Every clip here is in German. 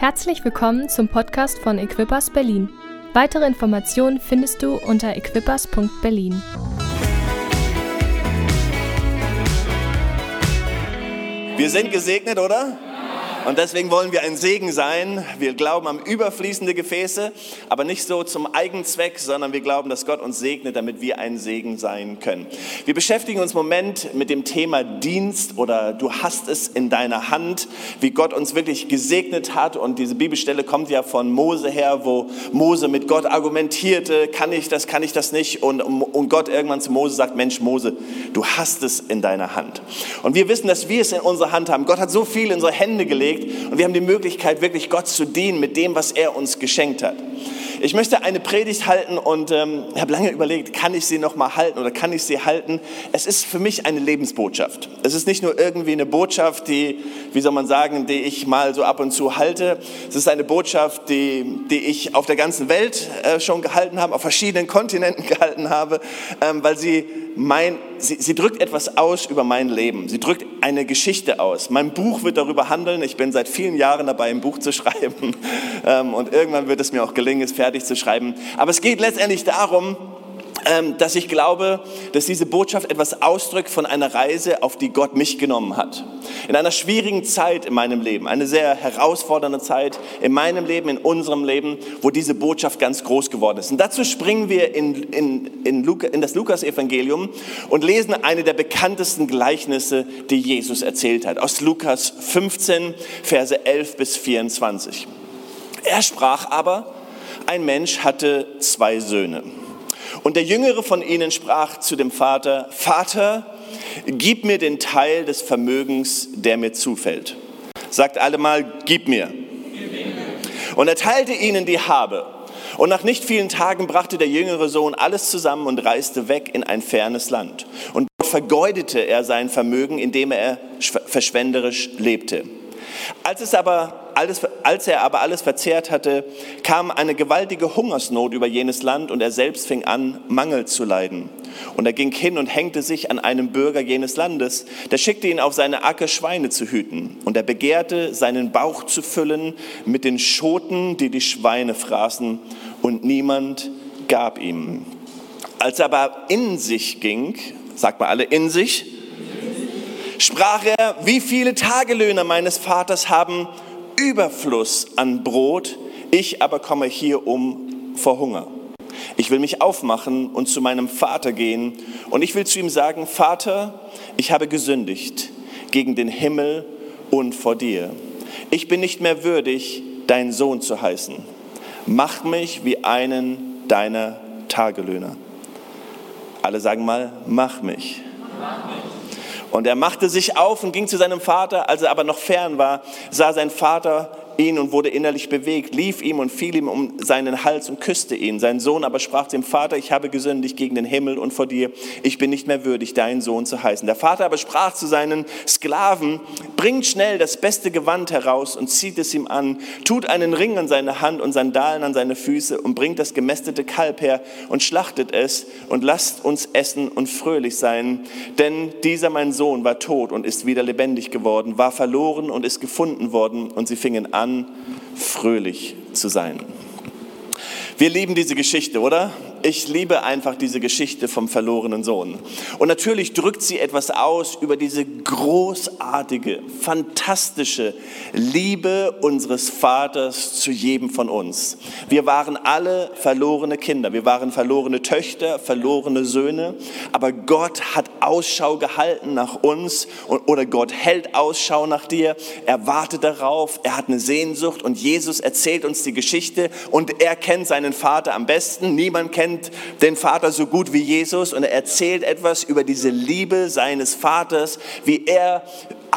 Herzlich willkommen zum Podcast von Equippers Berlin. Weitere Informationen findest du unter equippers.berlin. Wir sind gesegnet, oder? Und deswegen wollen wir ein Segen sein. Wir glauben an überfließende Gefäße, aber nicht so zum Eigenzweck, sondern wir glauben, dass Gott uns segnet, damit wir ein Segen sein können. Wir beschäftigen uns im Moment mit dem Thema Dienst oder du hast es in deiner Hand, wie Gott uns wirklich gesegnet hat. Und diese Bibelstelle kommt ja von Mose her, wo Mose mit Gott argumentierte, kann ich das, kann ich das nicht? Und, und Gott irgendwann zu Mose sagt, Mensch, Mose, du hast es in deiner Hand. Und wir wissen, dass wir es in unserer Hand haben. Gott hat so viel in unsere Hände gelegt gelegt und wir haben die Möglichkeit, wirklich Gott zu dienen mit dem, was er uns geschenkt hat. Ich möchte eine Predigt halten und ähm, habe lange überlegt, kann ich sie noch mal halten oder kann ich sie halten? Es ist für mich eine Lebensbotschaft. Es ist nicht nur irgendwie eine Botschaft, die, wie soll man sagen, die ich mal so ab und zu halte. Es ist eine Botschaft, die, die ich auf der ganzen Welt äh, schon gehalten habe, auf verschiedenen Kontinenten gehalten habe, ähm, weil sie mein, sie, sie drückt etwas aus über mein Leben. Sie drückt eine Geschichte aus. Mein Buch wird darüber handeln. Ich bin seit vielen Jahren dabei, ein Buch zu schreiben. Ähm, und irgendwann wird es mir auch gelingen, es fertig zu schreiben. Aber es geht letztendlich darum, ähm, dass ich glaube, dass diese Botschaft etwas ausdrückt von einer Reise, auf die Gott mich genommen hat. In einer schwierigen Zeit in meinem Leben, eine sehr herausfordernde Zeit in meinem Leben, in unserem Leben, wo diese Botschaft ganz groß geworden ist. Und dazu springen wir in, in, in, Luca, in das Lukas-Evangelium und lesen eine der bekanntesten Gleichnisse, die Jesus erzählt hat, aus Lukas 15, Verse 11 bis 24. Er sprach aber, ein Mensch hatte zwei Söhne. Und der jüngere von ihnen sprach zu dem Vater, Vater, gib mir den Teil des Vermögens, der mir zufällt. Sagt alle mal, gib mir. Und er teilte ihnen die Habe. Und nach nicht vielen Tagen brachte der jüngere Sohn alles zusammen und reiste weg in ein fernes Land. Und dort vergeudete er sein Vermögen, indem er verschwenderisch lebte. Als, es aber alles, als er aber alles verzehrt hatte, kam eine gewaltige Hungersnot über jenes Land und er selbst fing an, Mangel zu leiden. Und er ging hin und hängte sich an einem Bürger jenes Landes, der schickte ihn auf seine Acke Schweine zu hüten. Und er begehrte, seinen Bauch zu füllen mit den Schoten, die die Schweine fraßen, und niemand gab ihm. Als er aber in sich ging, sagt mal alle in sich, sprach er, wie viele Tagelöhner meines Vaters haben Überfluss an Brot, ich aber komme hier um vor Hunger. Ich will mich aufmachen und zu meinem Vater gehen und ich will zu ihm sagen, Vater, ich habe gesündigt gegen den Himmel und vor dir. Ich bin nicht mehr würdig, dein Sohn zu heißen. Mach mich wie einen deiner Tagelöhner. Alle sagen mal, mach mich. Mach mich. Und er machte sich auf und ging zu seinem Vater. Als er aber noch fern war, sah sein Vater ihn und wurde innerlich bewegt, lief ihm und fiel ihm um seinen Hals und küsste ihn. Sein Sohn aber sprach dem Vater, ich habe gesündigt gegen den Himmel und vor dir, ich bin nicht mehr würdig, dein Sohn zu heißen. Der Vater aber sprach zu seinen Sklaven, bringt schnell das beste Gewand heraus und zieht es ihm an, tut einen Ring an seine Hand und Sandalen an seine Füße und bringt das gemästete Kalb her und schlachtet es und lasst uns essen und fröhlich sein. Denn dieser mein Sohn war tot und ist wieder lebendig geworden, war verloren und ist gefunden worden und sie fingen an, an, fröhlich zu sein. Wir lieben diese Geschichte, oder? Ich liebe einfach diese Geschichte vom verlorenen Sohn. Und natürlich drückt sie etwas aus über diese großartige, fantastische Liebe unseres Vaters zu jedem von uns. Wir waren alle verlorene Kinder, wir waren verlorene Töchter, verlorene Söhne, aber Gott hat Ausschau gehalten nach uns oder Gott hält Ausschau nach dir, er wartet darauf, er hat eine Sehnsucht und Jesus erzählt uns die Geschichte und er kennt seinen Vater am besten. Niemand kennt kennt den Vater so gut wie Jesus und er erzählt etwas über diese Liebe seines Vaters, wie er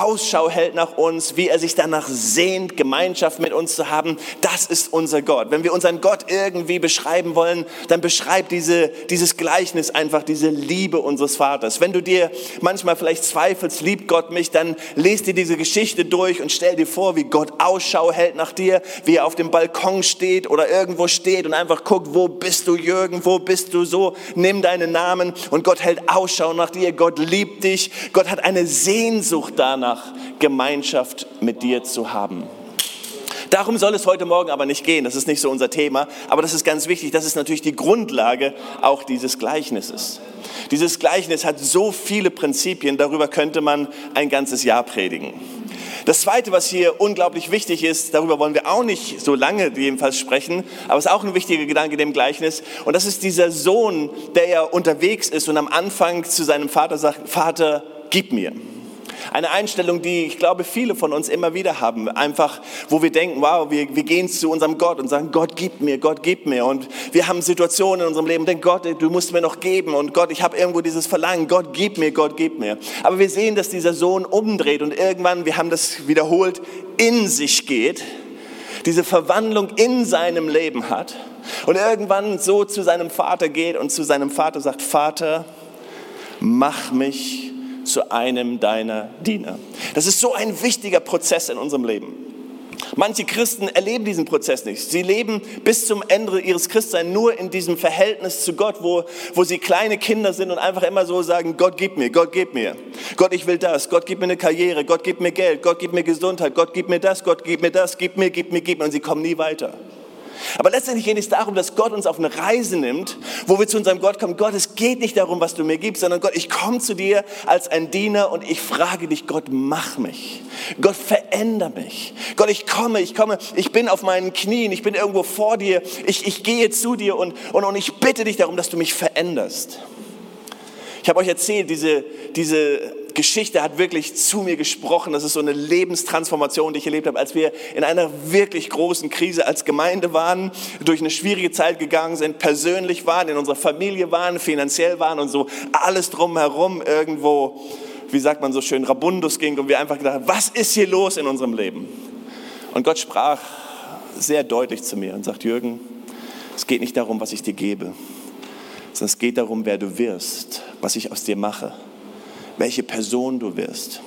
Ausschau hält nach uns, wie er sich danach sehnt, Gemeinschaft mit uns zu haben. Das ist unser Gott. Wenn wir unseren Gott irgendwie beschreiben wollen, dann beschreibt diese, dieses Gleichnis einfach diese Liebe unseres Vaters. Wenn du dir manchmal vielleicht zweifelst, liebt Gott mich, dann lest dir diese Geschichte durch und stell dir vor, wie Gott Ausschau hält nach dir, wie er auf dem Balkon steht oder irgendwo steht und einfach guckt, wo bist du Jürgen, wo bist du so, nimm deinen Namen und Gott hält Ausschau nach dir, Gott liebt dich, Gott hat eine Sehnsucht danach danach, Gemeinschaft mit dir zu haben. Darum soll es heute Morgen aber nicht gehen, das ist nicht so unser Thema, aber das ist ganz wichtig, das ist natürlich die Grundlage auch dieses Gleichnisses. Dieses Gleichnis hat so viele Prinzipien, darüber könnte man ein ganzes Jahr predigen. Das Zweite, was hier unglaublich wichtig ist, darüber wollen wir auch nicht so lange jedenfalls sprechen, aber es ist auch ein wichtiger Gedanke dem Gleichnis. Und das ist dieser Sohn, der ja unterwegs ist und am Anfang zu seinem Vater sagt, Vater, gib mir. Eine Einstellung, die ich glaube, viele von uns immer wieder haben. Einfach, wo wir denken, wow, wir, wir gehen zu unserem Gott und sagen, Gott, gib mir, Gott, gib mir. Und wir haben Situationen in unserem Leben, denken, Gott, du musst mir noch geben. Und Gott, ich habe irgendwo dieses Verlangen, Gott, gib mir, Gott, gib mir. Aber wir sehen, dass dieser Sohn umdreht und irgendwann, wir haben das wiederholt, in sich geht, diese Verwandlung in seinem Leben hat und irgendwann so zu seinem Vater geht und zu seinem Vater sagt, Vater, mach mich zu einem deiner Diener. Das ist so ein wichtiger Prozess in unserem Leben. Manche Christen erleben diesen Prozess nicht. Sie leben bis zum Ende ihres Christseins nur in diesem Verhältnis zu Gott, wo, wo sie kleine Kinder sind und einfach immer so sagen, Gott gib mir, Gott gib mir. Gott, ich will das. Gott gib mir eine Karriere. Gott gib mir Geld. Gott gib mir Gesundheit. Gott gib mir das. Gott gib mir das. Gib mir, gib mir, gib mir. Und sie kommen nie weiter. Aber letztendlich geht es darum, dass Gott uns auf eine Reise nimmt, wo wir zu unserem Gott kommen. Gott, es geht nicht darum, was du mir gibst, sondern Gott, ich komme zu dir als ein Diener und ich frage dich, Gott, mach mich. Gott, veränder mich. Gott, ich komme, ich komme, ich bin auf meinen Knien, ich bin irgendwo vor dir, ich, ich gehe zu dir und, und, und ich bitte dich darum, dass du mich veränderst. Ich habe euch erzählt, diese, diese Geschichte hat wirklich zu mir gesprochen. Das ist so eine Lebenstransformation, die ich erlebt habe, als wir in einer wirklich großen Krise als Gemeinde waren, durch eine schwierige Zeit gegangen sind, persönlich waren, in unserer Familie waren, finanziell waren und so alles drumherum irgendwo, wie sagt man so schön, rabundus ging und wir einfach gedacht haben, was ist hier los in unserem Leben? Und Gott sprach sehr deutlich zu mir und sagt, Jürgen, es geht nicht darum, was ich dir gebe, sondern es geht darum, wer du wirst, was ich aus dir mache welche Person du wirst.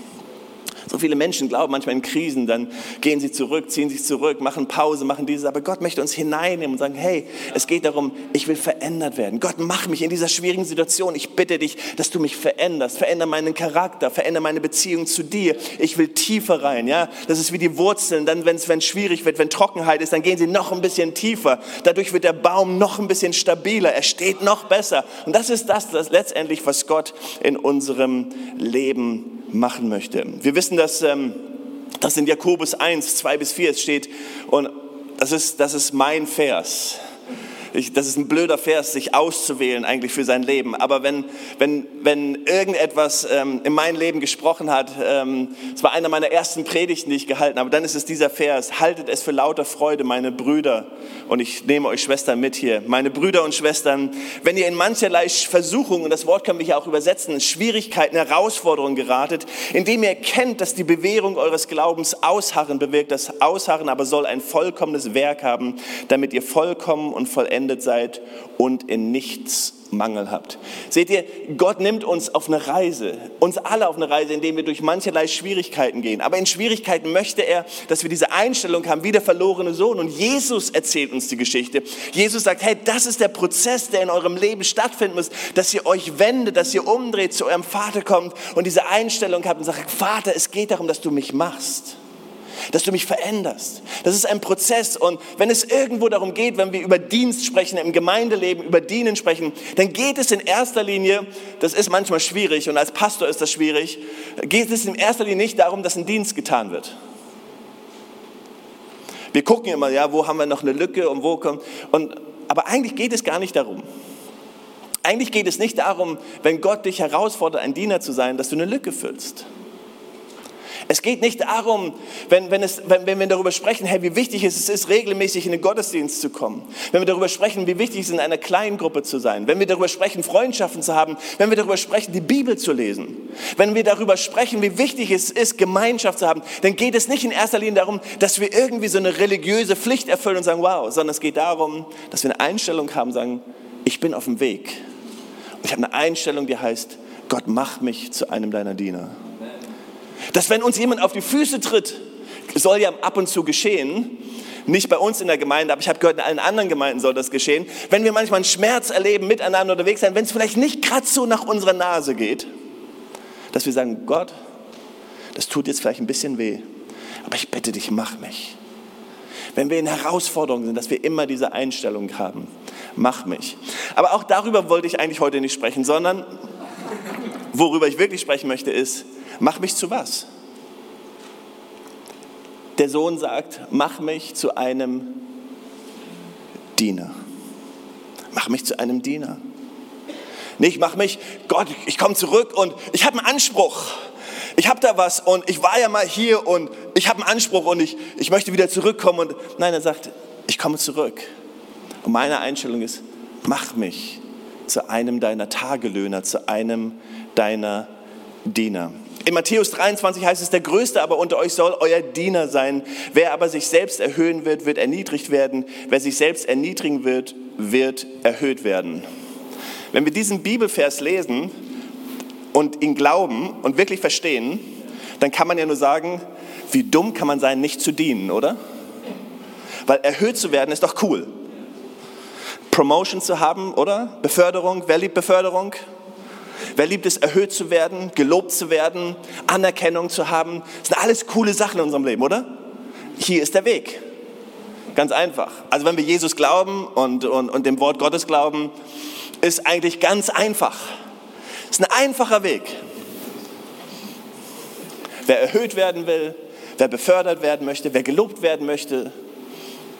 So viele Menschen glauben manchmal in Krisen, dann gehen sie zurück, ziehen sich zurück, machen Pause, machen dieses. Aber Gott möchte uns hineinnehmen und sagen, hey, es geht darum, ich will verändert werden. Gott, mach mich in dieser schwierigen Situation. Ich bitte dich, dass du mich veränderst. Veränder meinen Charakter, veränder meine Beziehung zu dir. Ich will tiefer rein. Ja, das ist wie die Wurzeln. Dann, wenn es schwierig wird, wenn Trockenheit ist, dann gehen sie noch ein bisschen tiefer. Dadurch wird der Baum noch ein bisschen stabiler. Er steht noch besser. Und das ist das, das letztendlich, was Gott in unserem Leben machen möchte. Wir wissen, dass ähm, das in Jakobus 1, 2 bis 4 steht und das ist, das ist mein Vers ich, das ist ein blöder Vers, sich auszuwählen eigentlich für sein Leben. Aber wenn, wenn, wenn irgendetwas ähm, in mein Leben gesprochen hat, ähm, es war einer meiner ersten Predigten, die ich gehalten habe, dann ist es dieser Vers, haltet es für lauter Freude, meine Brüder, und ich nehme euch Schwestern mit hier, meine Brüder und Schwestern, wenn ihr in mancherlei Versuchungen, und das Wort können wir hier auch übersetzen, Schwierigkeiten, Herausforderungen geratet, indem ihr kennt, dass die Bewährung eures Glaubens Ausharren bewirkt, das Ausharren aber soll ein vollkommenes Werk haben, damit ihr vollkommen und vollendet vollendet seid und in nichts Mangel habt. Seht ihr, Gott nimmt uns auf eine Reise, uns alle auf eine Reise, indem wir durch mancherlei Schwierigkeiten gehen. Aber in Schwierigkeiten möchte er, dass wir diese Einstellung haben, wie der verlorene Sohn. Und Jesus erzählt uns die Geschichte. Jesus sagt, hey, das ist der Prozess, der in eurem Leben stattfinden muss, dass ihr euch wendet, dass ihr umdreht, zu eurem Vater kommt und diese Einstellung habt und sagt, Vater, es geht darum, dass du mich machst dass du mich veränderst. Das ist ein Prozess und wenn es irgendwo darum geht, wenn wir über Dienst sprechen, im Gemeindeleben, über Dienen sprechen, dann geht es in erster Linie, das ist manchmal schwierig und als Pastor ist das schwierig, geht es in erster Linie nicht darum, dass ein Dienst getan wird. Wir gucken immer, ja, wo haben wir noch eine Lücke und wo kommt, und, aber eigentlich geht es gar nicht darum. Eigentlich geht es nicht darum, wenn Gott dich herausfordert, ein Diener zu sein, dass du eine Lücke füllst. Es geht nicht darum, wenn, wenn, es, wenn, wenn wir darüber sprechen, hey, wie wichtig es ist, regelmäßig in den Gottesdienst zu kommen. Wenn wir darüber sprechen, wie wichtig es ist, in einer kleinen Gruppe zu sein. Wenn wir darüber sprechen, Freundschaften zu haben. Wenn wir darüber sprechen, die Bibel zu lesen. Wenn wir darüber sprechen, wie wichtig es ist, Gemeinschaft zu haben, dann geht es nicht in erster Linie darum, dass wir irgendwie so eine religiöse Pflicht erfüllen und sagen, wow, sondern es geht darum, dass wir eine Einstellung haben, sagen, ich bin auf dem Weg. Und ich habe eine Einstellung, die heißt, Gott macht mich zu einem deiner Diener. Dass wenn uns jemand auf die Füße tritt, soll ja ab und zu geschehen, nicht bei uns in der Gemeinde, aber ich habe gehört, in allen anderen Gemeinden soll das geschehen. Wenn wir manchmal einen Schmerz erleben, miteinander unterwegs sein, wenn es vielleicht nicht gerade so nach unserer Nase geht, dass wir sagen, Gott, das tut jetzt vielleicht ein bisschen weh, aber ich bitte dich, mach mich. wenn wir in Herausforderungen sind, dass wir immer diese Einstellung haben. Mach mich. Aber auch darüber wollte ich eigentlich heute nicht sprechen, sondern worüber ich wirklich sprechen möchte, ist, mach mich zu was? Der Sohn sagt, mach mich zu einem Diener. Mach mich zu einem Diener. Nicht, mach mich, Gott, ich komme zurück und ich habe einen Anspruch. Ich habe da was und ich war ja mal hier und ich habe einen Anspruch und ich, ich möchte wieder zurückkommen. Und nein, er sagt, ich komme zurück. Und meine Einstellung ist, mach mich zu einem deiner Tagelöhner, zu einem deiner Diener. In Matthäus 23 heißt es, der Größte aber unter euch soll euer Diener sein. Wer aber sich selbst erhöhen wird, wird erniedrigt werden. Wer sich selbst erniedrigen wird, wird erhöht werden. Wenn wir diesen Bibelvers lesen und ihn glauben und wirklich verstehen, dann kann man ja nur sagen, wie dumm kann man sein, nicht zu dienen, oder? Weil erhöht zu werden ist doch cool. Promotion zu haben, oder? Beförderung, wer liebt Beförderung? Wer liebt es, erhöht zu werden, gelobt zu werden, Anerkennung zu haben? Das sind alles coole Sachen in unserem Leben, oder? Hier ist der Weg. Ganz einfach. Also wenn wir Jesus glauben und, und, und dem Wort Gottes glauben, ist eigentlich ganz einfach. Es ist ein einfacher Weg. Wer erhöht werden will, wer befördert werden möchte, wer gelobt werden möchte,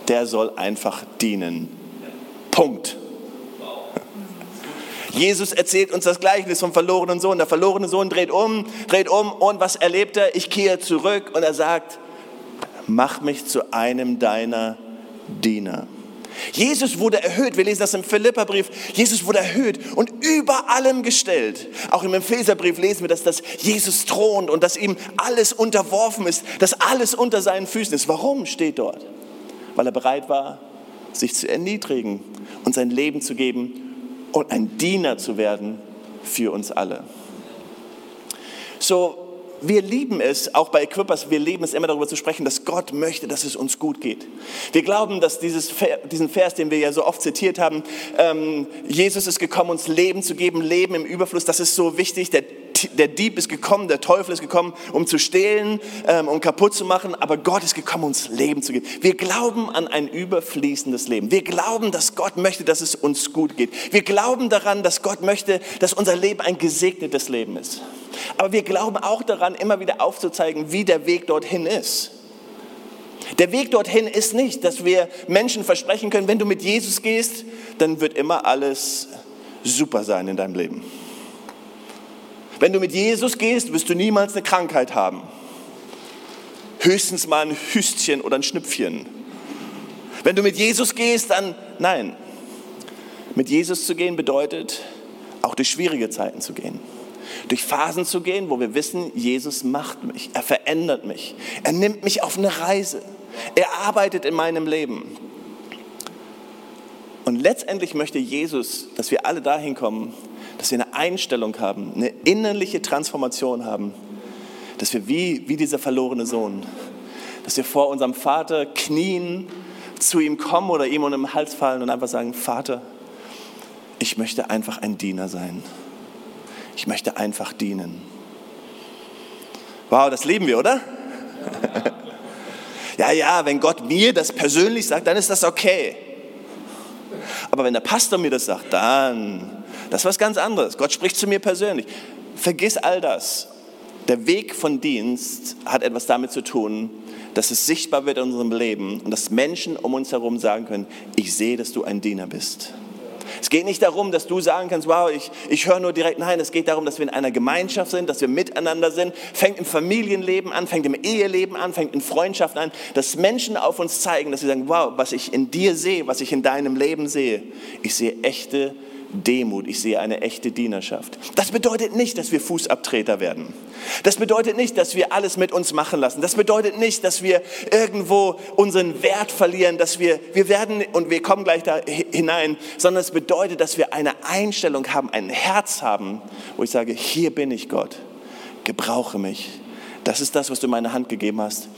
der soll einfach dienen. Punkt. Jesus erzählt uns das Gleichnis vom verlorenen Sohn. Der verlorene Sohn dreht um, dreht um und was erlebt er? Ich kehre zurück und er sagt, mach mich zu einem deiner Diener. Jesus wurde erhöht, wir lesen das im Philipperbrief, Jesus wurde erhöht und über allem gestellt. Auch im Epheserbrief lesen wir, dass das Jesus thront und dass ihm alles unterworfen ist, dass alles unter seinen Füßen ist. Warum steht dort? Weil er bereit war, sich zu erniedrigen und sein Leben zu geben und ein Diener zu werden für uns alle. So, wir lieben es, auch bei Equippers, wir lieben es immer darüber zu sprechen, dass Gott möchte, dass es uns gut geht. Wir glauben, dass dieses, diesen Vers, den wir ja so oft zitiert haben, ähm, Jesus ist gekommen, uns Leben zu geben, Leben im Überfluss, das ist so wichtig. Der der Dieb ist gekommen, der Teufel ist gekommen, um zu stehlen, ähm, um kaputt zu machen, aber Gott ist gekommen, uns Leben zu geben. Wir glauben an ein überfließendes Leben. Wir glauben, dass Gott möchte, dass es uns gut geht. Wir glauben daran, dass Gott möchte, dass unser Leben ein gesegnetes Leben ist. Aber wir glauben auch daran, immer wieder aufzuzeigen, wie der Weg dorthin ist. Der Weg dorthin ist nicht, dass wir Menschen versprechen können, wenn du mit Jesus gehst, dann wird immer alles super sein in deinem Leben. Wenn du mit Jesus gehst, wirst du niemals eine Krankheit haben. Höchstens mal ein Hüstchen oder ein Schnüpfchen. Wenn du mit Jesus gehst, dann nein. Mit Jesus zu gehen bedeutet, auch durch schwierige Zeiten zu gehen. Durch Phasen zu gehen, wo wir wissen, Jesus macht mich, er verändert mich, er nimmt mich auf eine Reise, er arbeitet in meinem Leben. Und letztendlich möchte Jesus, dass wir alle dahin kommen, dass wir eine Einstellung haben, eine innerliche Transformation haben, dass wir wie, wie dieser verlorene Sohn, dass wir vor unserem Vater knien, zu ihm kommen oder ihm um den Hals fallen und einfach sagen, Vater, ich möchte einfach ein Diener sein. Ich möchte einfach dienen. Wow, das leben wir, oder? ja, ja, wenn Gott mir das persönlich sagt, dann ist das okay. Aber wenn der Pastor mir das sagt, dann das ist was ganz anderes. Gott spricht zu mir persönlich. Vergiss all das. Der Weg von Dienst hat etwas damit zu tun, dass es sichtbar wird in unserem Leben und dass Menschen um uns herum sagen können, ich sehe, dass du ein Diener bist. Es geht nicht darum, dass du sagen kannst, wow, ich, ich höre nur direkt, nein, es geht darum, dass wir in einer Gemeinschaft sind, dass wir miteinander sind, fängt im Familienleben an, fängt im Eheleben an, fängt in Freundschaften an, dass Menschen auf uns zeigen, dass sie sagen, wow, was ich in dir sehe, was ich in deinem Leben sehe, ich sehe echte Demut, ich sehe eine echte Dienerschaft. Das bedeutet nicht, dass wir Fußabtreter werden. Das bedeutet nicht, dass wir alles mit uns machen lassen. Das bedeutet nicht, dass wir irgendwo unseren Wert verlieren, dass wir, wir werden, und wir kommen gleich da hinein, sondern es bedeutet, dass wir eine Einstellung haben, ein Herz haben, wo ich sage, hier bin ich Gott, gebrauche mich das ist das, was du in meine Hand gegeben hast.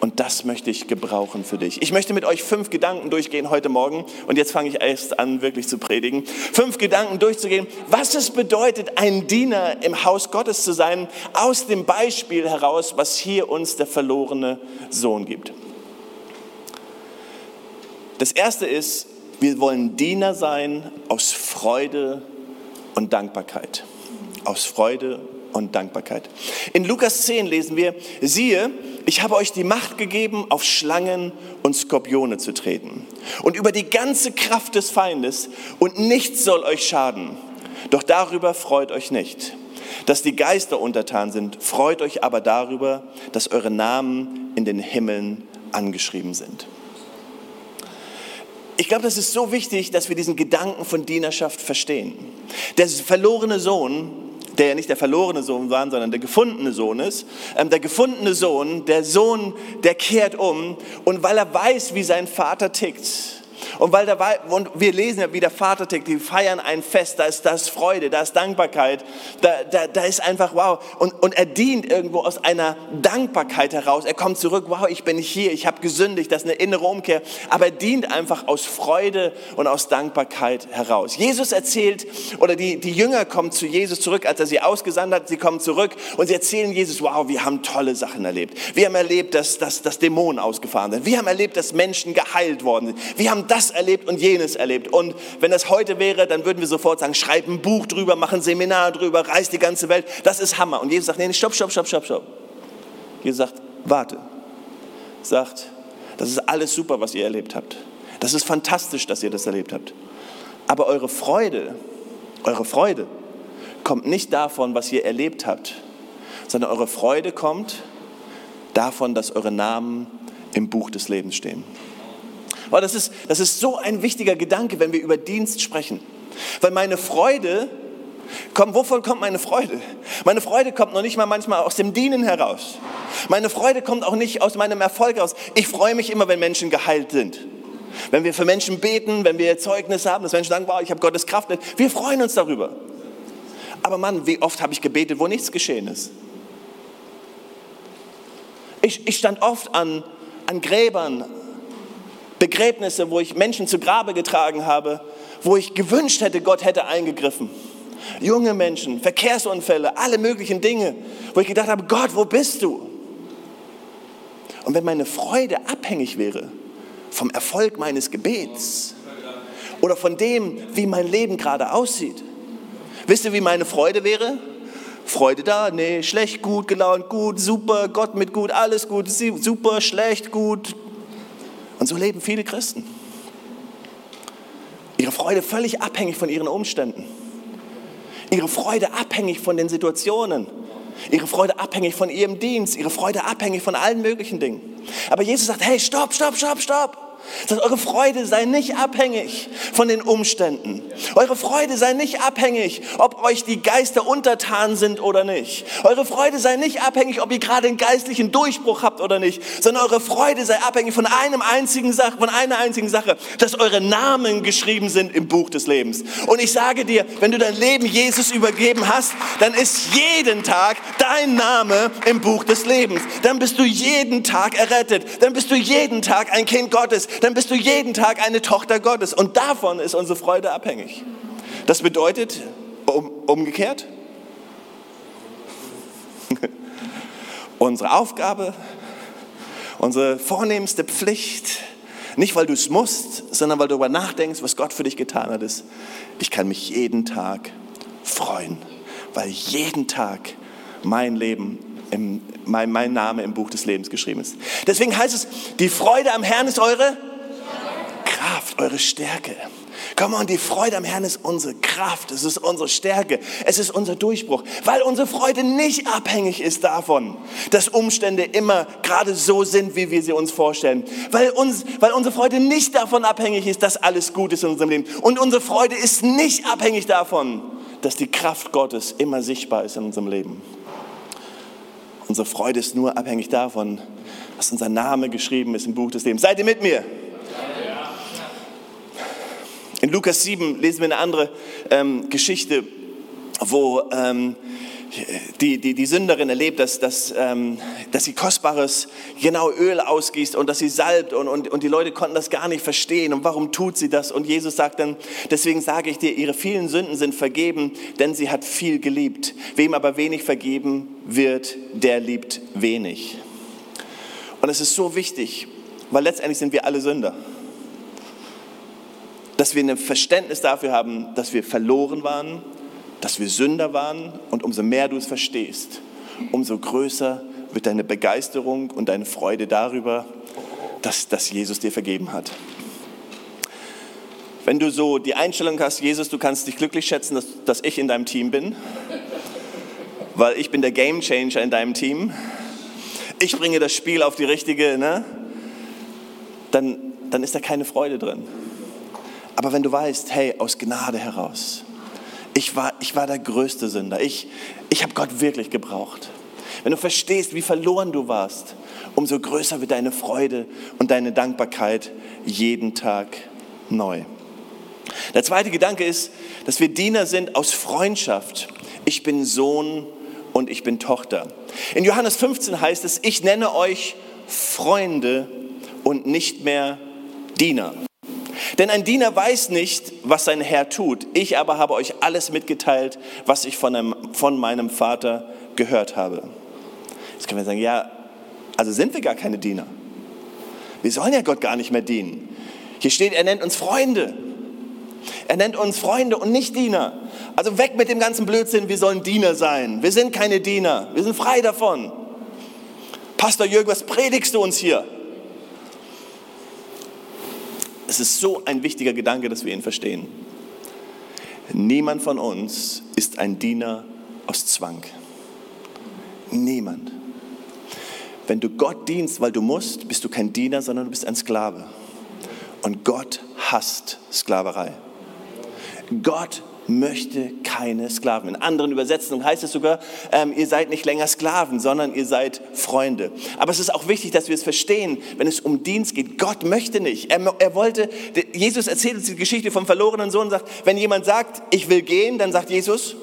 Und das möchte ich gebrauchen für dich. Ich möchte mit euch fünf Gedanken durchgehen heute Morgen. Und jetzt fange ich erst an, wirklich zu predigen. Fünf Gedanken durchzugehen, was es bedeutet, ein Diener im Haus Gottes zu sein, aus dem Beispiel heraus, was hier uns der verlorene Sohn gibt. Das erste ist, wir wollen Diener sein aus Freude und Dankbarkeit. Aus Freude und Dankbarkeit. In Lukas 10 lesen wir, siehe, ich habe euch die Macht gegeben, auf Schlangen und Skorpione zu treten und über die ganze Kraft des Feindes und nichts soll euch schaden. Doch darüber freut euch nicht, dass die Geister untertan sind, freut euch aber darüber, dass eure Namen in den Himmeln angeschrieben sind. Ich glaube, das ist so wichtig, dass wir diesen Gedanken von Dienerschaft verstehen. Der verlorene Sohn der ja nicht der verlorene Sohn war, sondern der gefundene Sohn ist. Ähm, der gefundene Sohn, der Sohn, der kehrt um und weil er weiß, wie sein Vater tickt, und weil da und wir lesen ja, wie der Vater tickt, die feiern ein Fest, da ist, da ist Freude, da ist Dankbarkeit, da, da, da ist einfach wow. Und, und er dient irgendwo aus einer Dankbarkeit heraus. Er kommt zurück, wow, ich bin hier, ich habe gesündigt, das ist eine innere Umkehr. Aber er dient einfach aus Freude und aus Dankbarkeit heraus. Jesus erzählt, oder die, die Jünger kommen zu Jesus zurück, als er sie ausgesandt hat, sie kommen zurück und sie erzählen Jesus, wow, wir haben tolle Sachen erlebt. Wir haben erlebt, dass, dass, dass Dämonen ausgefahren sind. Wir haben erlebt, dass Menschen geheilt worden sind. Wir haben das das erlebt und jenes erlebt. Und wenn das heute wäre, dann würden wir sofort sagen, schreib ein Buch drüber, mach ein Seminar drüber, reist die ganze Welt. Das ist Hammer. Und Jesus sagt, nee, stopp, stopp, stopp, stopp, stopp. Jesus sagt, warte. Sagt, das ist alles super, was ihr erlebt habt. Das ist fantastisch, dass ihr das erlebt habt. Aber eure Freude, eure Freude kommt nicht davon, was ihr erlebt habt, sondern eure Freude kommt davon, dass eure Namen im Buch des Lebens stehen. Oh, das, ist, das ist so ein wichtiger Gedanke, wenn wir über Dienst sprechen. Weil meine Freude kommt, wovon kommt meine Freude? Meine Freude kommt noch nicht mal manchmal aus dem Dienen heraus. Meine Freude kommt auch nicht aus meinem Erfolg aus. Ich freue mich immer, wenn Menschen geheilt sind. Wenn wir für Menschen beten, wenn wir Zeugnis haben, dass Menschen sagen, wow, ich habe Gottes Kraft. Wir freuen uns darüber. Aber Mann, wie oft habe ich gebetet, wo nichts geschehen ist? Ich, ich stand oft an, an Gräbern, Begräbnisse, wo ich Menschen zu Grabe getragen habe, wo ich gewünscht hätte, Gott hätte eingegriffen. Junge Menschen, Verkehrsunfälle, alle möglichen Dinge, wo ich gedacht habe, Gott, wo bist du? Und wenn meine Freude abhängig wäre vom Erfolg meines Gebets oder von dem, wie mein Leben gerade aussieht, wisst ihr, wie meine Freude wäre? Freude da? Nee, schlecht, gut, gelaunt, gut, super, Gott mit gut, alles gut, super, schlecht, gut, und so leben viele Christen. Ihre Freude völlig abhängig von ihren Umständen. Ihre Freude abhängig von den Situationen. Ihre Freude abhängig von ihrem Dienst. Ihre Freude abhängig von allen möglichen Dingen. Aber Jesus sagt, hey, stopp, stopp, stopp, stopp. Sagt, eure Freude sei nicht abhängig von den Umständen. Eure Freude sei nicht abhängig, ob euch die Geister untertan sind oder nicht. Eure Freude sei nicht abhängig, ob ihr gerade einen geistlichen Durchbruch habt oder nicht, sondern eure Freude sei abhängig von einem einzigen Sache, von einer einzigen Sache, dass eure Namen geschrieben sind im Buch des Lebens. Und ich sage dir, wenn du dein Leben Jesus übergeben hast, dann ist jeden Tag dein Name im Buch des Lebens. Dann bist du jeden Tag errettet. Dann bist du jeden Tag ein Kind Gottes dann bist du jeden Tag eine Tochter Gottes. Und davon ist unsere Freude abhängig. Das bedeutet um, umgekehrt, unsere Aufgabe, unsere vornehmste Pflicht, nicht weil du es musst, sondern weil du darüber nachdenkst, was Gott für dich getan hat, ist, ich kann mich jeden Tag freuen, weil jeden Tag mein Leben im, mein, mein Name im Buch des Lebens geschrieben ist. Deswegen heißt es, die Freude am Herrn ist eure Kraft, eure Stärke. Komm on, die Freude am Herrn ist unsere Kraft, es ist unsere Stärke, es ist unser Durchbruch, weil unsere Freude nicht abhängig ist davon, dass Umstände immer gerade so sind, wie wir sie uns vorstellen. Weil, uns, weil unsere Freude nicht davon abhängig ist, dass alles gut ist in unserem Leben. Und unsere Freude ist nicht abhängig davon, dass die Kraft Gottes immer sichtbar ist in unserem Leben. Unsere Freude ist nur abhängig davon, dass unser Name geschrieben ist im Buch des Lebens. Seid ihr mit mir? In Lukas 7 lesen wir eine andere ähm, Geschichte, wo ähm, die, die, die Sünderin erlebt, dass, dass, ähm, dass sie kostbares, genau Öl ausgießt und dass sie salbt und, und, und die Leute konnten das gar nicht verstehen und warum tut sie das? Und Jesus sagt dann, deswegen sage ich dir, ihre vielen Sünden sind vergeben, denn sie hat viel geliebt. Wem aber wenig vergeben wird, der liebt wenig. Und es ist so wichtig, weil letztendlich sind wir alle Sünder. dass wir ein Verständnis dafür haben, dass wir verloren waren, dass wir Sünder waren und umso mehr du es verstehst, umso größer wird deine Begeisterung und deine Freude darüber, dass, dass Jesus dir vergeben hat. Wenn du so die Einstellung hast, Jesus, du kannst dich glücklich schätzen, dass, dass ich in deinem Team bin, weil ich bin der Game Changer in deinem Team. Ich bringe das Spiel auf die richtige, ne? dann, dann ist da keine Freude drin. Aber wenn du weißt, hey, aus Gnade heraus, ich war, ich war der größte Sünder, ich, ich habe Gott wirklich gebraucht. Wenn du verstehst, wie verloren du warst, umso größer wird deine Freude und deine Dankbarkeit jeden Tag neu. Der zweite Gedanke ist, dass wir Diener sind aus Freundschaft. Ich bin Sohn und ich bin Tochter. In Johannes 15 heißt es, ich nenne euch Freunde und nicht mehr Diener. Denn ein Diener weiß nicht, was sein Herr tut. Ich aber habe euch alles mitgeteilt, was ich von, einem, von meinem Vater gehört habe. Jetzt können wir sagen, ja, also sind wir gar keine Diener. Wir sollen ja Gott gar nicht mehr dienen. Hier steht, er nennt uns Freunde. Er nennt uns Freunde und nicht Diener. Also weg mit dem ganzen Blödsinn, wir sollen Diener sein. Wir sind keine Diener. Wir sind frei davon. Pastor Jürgen, was predigst du uns hier? Es ist so ein wichtiger Gedanke, dass wir ihn verstehen. Niemand von uns ist ein Diener aus Zwang. Niemand. Wenn du Gott dienst, weil du musst, bist du kein Diener, sondern du bist ein Sklave. Und Gott hasst Sklaverei. Gott möchte keine Sklaven. In anderen Übersetzungen heißt es sogar, ähm, ihr seid nicht länger Sklaven, sondern ihr seid Freunde. Aber es ist auch wichtig, dass wir es verstehen, wenn es um Dienst geht. Gott möchte nicht. Er, er wollte, Jesus erzählt uns die Geschichte vom verlorenen Sohn und sagt, wenn jemand sagt, ich will gehen, dann sagt Jesus,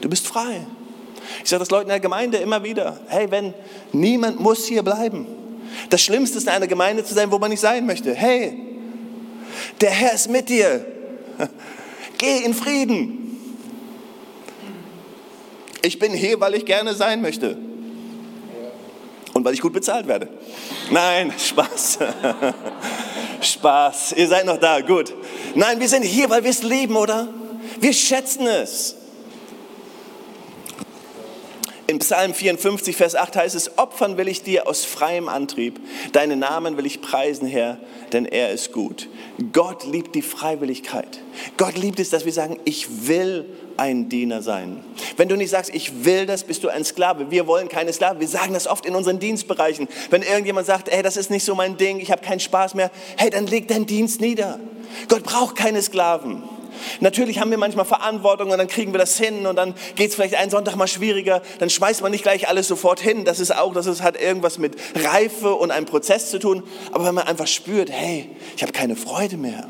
du bist frei. Ich sage das Leuten in der Gemeinde immer wieder, hey, wenn niemand muss hier bleiben. Das Schlimmste ist, in einer Gemeinde zu sein, wo man nicht sein möchte. Hey, der Herr ist mit dir. Geh in Frieden. Ich bin hier, weil ich gerne sein möchte. Und weil ich gut bezahlt werde. Nein, Spaß. Spaß. Ihr seid noch da, gut. Nein, wir sind hier, weil wir es lieben, oder? Wir schätzen es. In Psalm 54, Vers 8 heißt es, Opfern will ich dir aus freiem Antrieb, deinen Namen will ich preisen, Herr, denn er ist gut. Gott liebt die Freiwilligkeit. Gott liebt es, dass wir sagen, ich will ein Diener sein. Wenn du nicht sagst, ich will das, bist du ein Sklave. Wir wollen keine Sklaven. Wir sagen das oft in unseren Dienstbereichen. Wenn irgendjemand sagt, hey, das ist nicht so mein Ding, ich habe keinen Spaß mehr, hey, dann leg deinen Dienst nieder. Gott braucht keine Sklaven. Natürlich haben wir manchmal Verantwortung und dann kriegen wir das hin und dann geht es vielleicht einen Sonntag mal schwieriger. Dann schmeißt man nicht gleich alles sofort hin. Das ist auch, das hat irgendwas mit Reife und einem Prozess zu tun. Aber wenn man einfach spürt, hey, ich habe keine Freude mehr.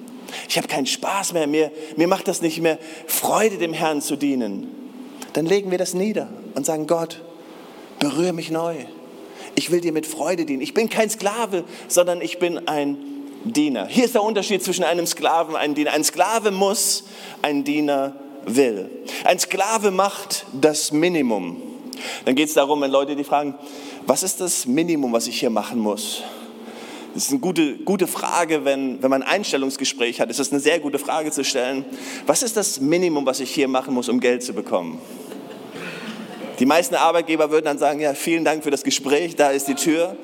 Ich habe keinen Spaß mehr. Mir, mir macht das nicht mehr Freude, dem Herrn zu dienen. Dann legen wir das nieder und sagen, Gott, berühre mich neu. Ich will dir mit Freude dienen. Ich bin kein Sklave, sondern ich bin ein Diener. Hier ist der Unterschied zwischen einem Sklaven und einem Diener. Ein Sklave muss, ein Diener will. Ein Sklave macht das Minimum. Dann geht es darum, wenn Leute die fragen, was ist das Minimum, was ich hier machen muss? Das ist eine gute, gute Frage, wenn, wenn man ein Einstellungsgespräch hat. ist das eine sehr gute Frage zu stellen. Was ist das Minimum, was ich hier machen muss, um Geld zu bekommen? Die meisten Arbeitgeber würden dann sagen, ja, vielen Dank für das Gespräch, da ist die Tür.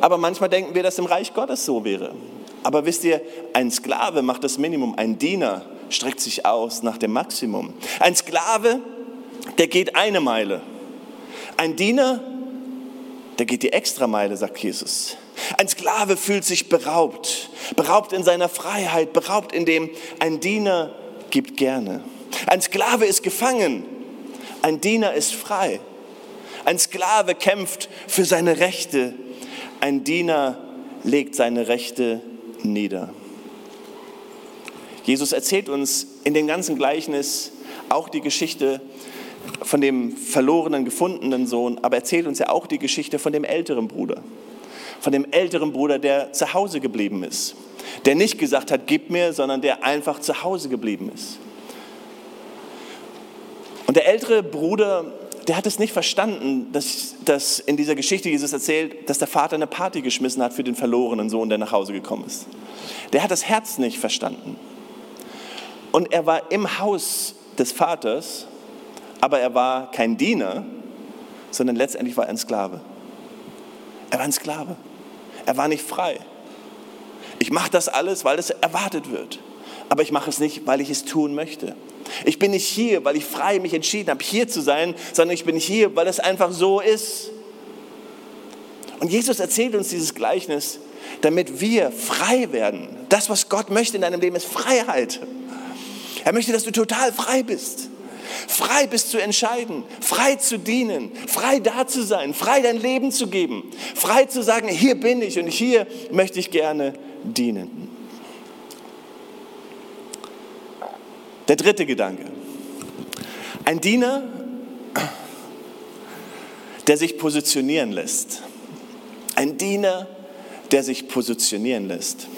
Aber manchmal denken wir, dass im Reich Gottes so wäre. Aber wisst ihr, ein Sklave macht das Minimum, ein Diener streckt sich aus nach dem Maximum. Ein Sklave, der geht eine Meile. Ein Diener, der geht die Extrameile, sagt Jesus. Ein Sklave fühlt sich beraubt, beraubt in seiner Freiheit, beraubt in dem ein Diener gibt gerne. Ein Sklave ist gefangen, ein Diener ist frei. Ein Sklave kämpft für seine Rechte, ein Diener legt seine Rechte nieder. Jesus erzählt uns in dem ganzen Gleichnis auch die Geschichte von dem verlorenen, gefundenen Sohn, aber erzählt uns ja auch die Geschichte von dem älteren Bruder. Von dem älteren Bruder, der zu Hause geblieben ist. Der nicht gesagt hat, gib mir, sondern der einfach zu Hause geblieben ist. Und der ältere Bruder der hat es nicht verstanden, dass, dass in dieser Geschichte Jesus erzählt, dass der Vater eine Party geschmissen hat für den verlorenen Sohn, der nach Hause gekommen ist. Der hat das Herz nicht verstanden. Und er war im Haus des Vaters, aber er war kein Diener, sondern letztendlich war er ein Sklave. Er war ein Sklave. Er war nicht frei. Ich mache das alles, weil es erwartet wird. Aber ich mache es nicht, weil ich es tun möchte. Ich bin nicht hier, weil ich frei mich entschieden habe, hier zu sein, sondern ich bin hier, weil es einfach so ist. Und Jesus erzählt uns dieses Gleichnis, damit wir frei werden. Das, was Gott möchte in deinem Leben, ist Freiheit. Er möchte, dass du total frei bist. Frei bist zu entscheiden, frei zu dienen, frei da zu sein, frei dein Leben zu geben, frei zu sagen, hier bin ich und hier möchte ich gerne dienen. Der dritte Gedanke. Ein Diener, der sich positionieren lässt. Ein Diener, der sich positionieren lässt.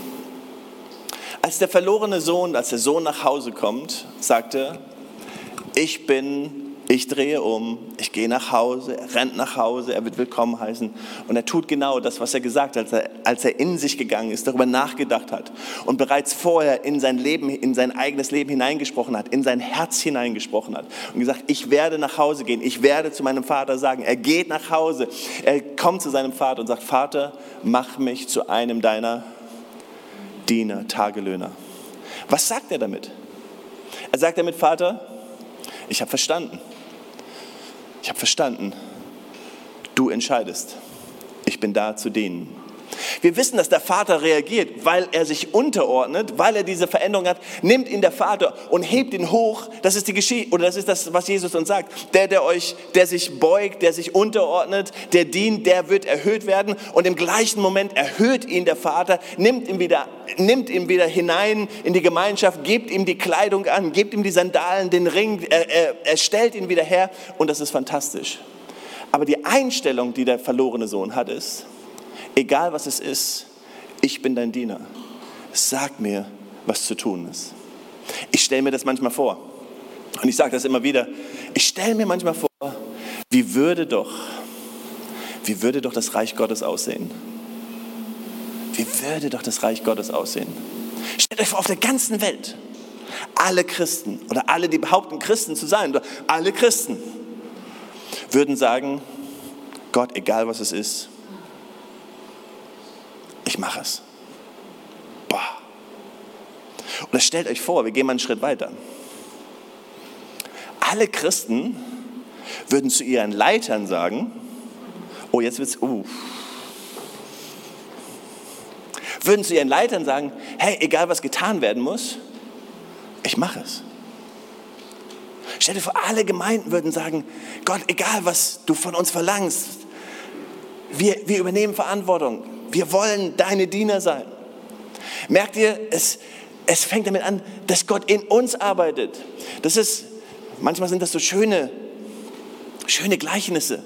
Als der verlorene Sohn, als der Sohn nach Hause kommt, sagt er, ich bin ich drehe um, ich gehe nach Hause, er rennt nach Hause, er wird willkommen heißen und er tut genau das, was er gesagt hat, als er, als er in sich gegangen ist, darüber nachgedacht hat und bereits vorher in sein Leben, in sein eigenes Leben hineingesprochen hat, in sein Herz hineingesprochen hat und gesagt, ich werde nach Hause gehen, ich werde zu meinem Vater sagen. Er geht nach Hause, er kommt zu seinem Vater und sagt, Vater, mach mich zu einem deiner Diener, Tagelöhner. Was sagt er damit? Er sagt damit, Vater, ich habe verstanden. Ich habe verstanden, du entscheidest. Ich bin da zu dienen. Wir wissen, dass der Vater reagiert, weil er sich unterordnet, weil er diese Veränderung hat, nimmt ihn der Vater und hebt ihn hoch. Das ist die Geschichte, oder das ist das, was Jesus uns sagt. Der, der euch, der sich beugt, der sich unterordnet, der dient, der wird erhöht werden. Und im gleichen Moment erhöht ihn der Vater, nimmt ihn wieder, nimmt ihn wieder hinein in die Gemeinschaft, gibt ihm die Kleidung an, gibt ihm die Sandalen, den Ring, er, er, er stellt ihn wieder her. Und das ist fantastisch. Aber die Einstellung, die der verlorene Sohn hat, ist, egal was es ist, ich bin dein Diener. Sag mir, was zu tun ist. Ich stelle mir das manchmal vor. Und ich sage das immer wieder. Ich stelle mir manchmal vor, wie würde doch, wie würde doch das Reich Gottes aussehen? Wie würde doch das Reich Gottes aussehen? Stellt euch vor, auf der ganzen Welt, alle Christen oder alle, die behaupten, Christen zu sein, alle Christen würden sagen, Gott, egal was es ist, ich mache es. Boah. Oder stellt euch vor, wir gehen mal einen Schritt weiter. Alle Christen würden zu ihren Leitern sagen, oh, jetzt wird's, uh. Würden zu ihren Leitern sagen, hey, egal was getan werden muss, ich mache es. Stell dir vor, alle Gemeinden würden sagen, Gott, egal was du von uns verlangst, wir, wir übernehmen Verantwortung. Wir wollen deine Diener sein. Merkt ihr, es, es fängt damit an, dass Gott in uns arbeitet. Das ist, manchmal sind das so schöne, schöne Gleichnisse.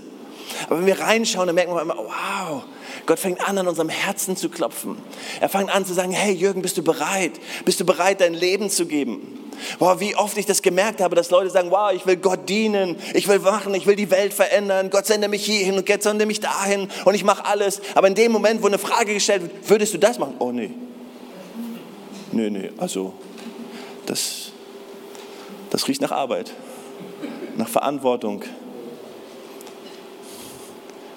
Aber wenn wir reinschauen, dann merken wir immer, wow, Gott fängt an, an unserem Herzen zu klopfen. Er fängt an zu sagen, hey Jürgen, bist du bereit? Bist du bereit, dein Leben zu geben? Wow, wie oft ich das gemerkt habe, dass Leute sagen, wow, ich will Gott dienen, ich will machen, ich will die Welt verändern, Gott sende mich hierhin und Gott sende mich dahin und ich mache alles. Aber in dem Moment, wo eine Frage gestellt wird, würdest du das machen? Oh nee. Nee, nee, also das, das riecht nach Arbeit, nach Verantwortung.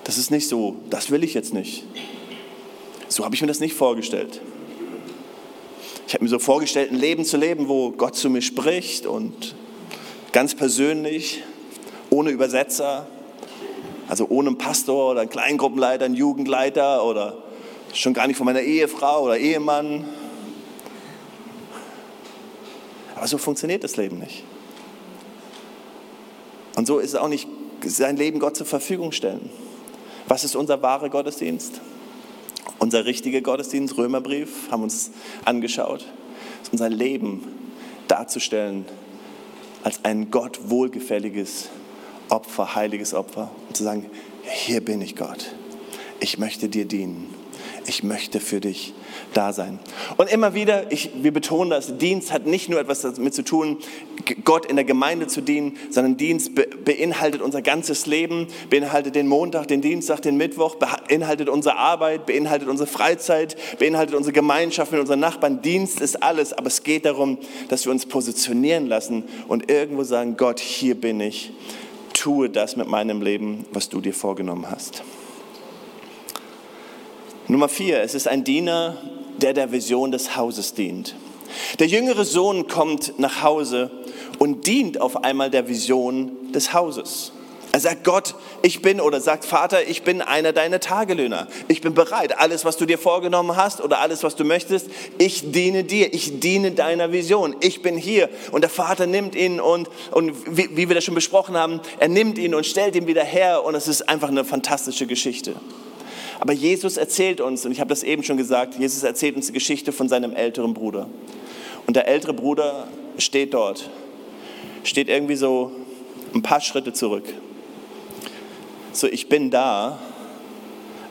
Das ist nicht so, das will ich jetzt nicht. So habe ich mir das nicht vorgestellt. Ich habe mir so vorgestellt, ein Leben zu leben, wo Gott zu mir spricht und ganz persönlich, ohne Übersetzer, also ohne einen Pastor oder einen Kleingruppenleiter, einen Jugendleiter oder schon gar nicht von meiner Ehefrau oder Ehemann. Aber so funktioniert das Leben nicht. Und so ist es auch nicht, sein Leben Gott zur Verfügung stellen. Was ist unser wahrer Gottesdienst? Unser richtiger Gottesdienst, Römerbrief, haben uns angeschaut, ist unser Leben darzustellen als ein Gott wohlgefälliges Opfer, heiliges Opfer und zu sagen, hier bin ich Gott. Ich möchte dir dienen. Ich möchte für dich da sein. Und immer wieder, ich, wir betonen das, Dienst hat nicht nur etwas damit zu tun, Gott in der Gemeinde zu dienen, sondern Dienst be beinhaltet unser ganzes Leben, beinhaltet den Montag, den Dienstag, den Mittwoch, beinhaltet unsere Arbeit, beinhaltet unsere Freizeit, beinhaltet unsere Gemeinschaft mit unseren Nachbarn. Dienst ist alles, aber es geht darum, dass wir uns positionieren lassen und irgendwo sagen, Gott, hier bin ich, tue das mit meinem Leben, was du dir vorgenommen hast. Nummer vier, es ist ein Diener, der der Vision des Hauses dient. Der jüngere Sohn kommt nach Hause und dient auf einmal der Vision des Hauses. Er sagt Gott, ich bin oder sagt Vater, ich bin einer deiner Tagelöhner. Ich bin bereit, alles, was du dir vorgenommen hast oder alles, was du möchtest, ich diene dir, ich diene deiner Vision. Ich bin hier und der Vater nimmt ihn und, und wie, wie wir das schon besprochen haben, er nimmt ihn und stellt ihn wieder her und es ist einfach eine fantastische Geschichte. Aber Jesus erzählt uns, und ich habe das eben schon gesagt, Jesus erzählt uns die Geschichte von seinem älteren Bruder. Und der ältere Bruder steht dort, steht irgendwie so ein paar Schritte zurück. So, ich bin da,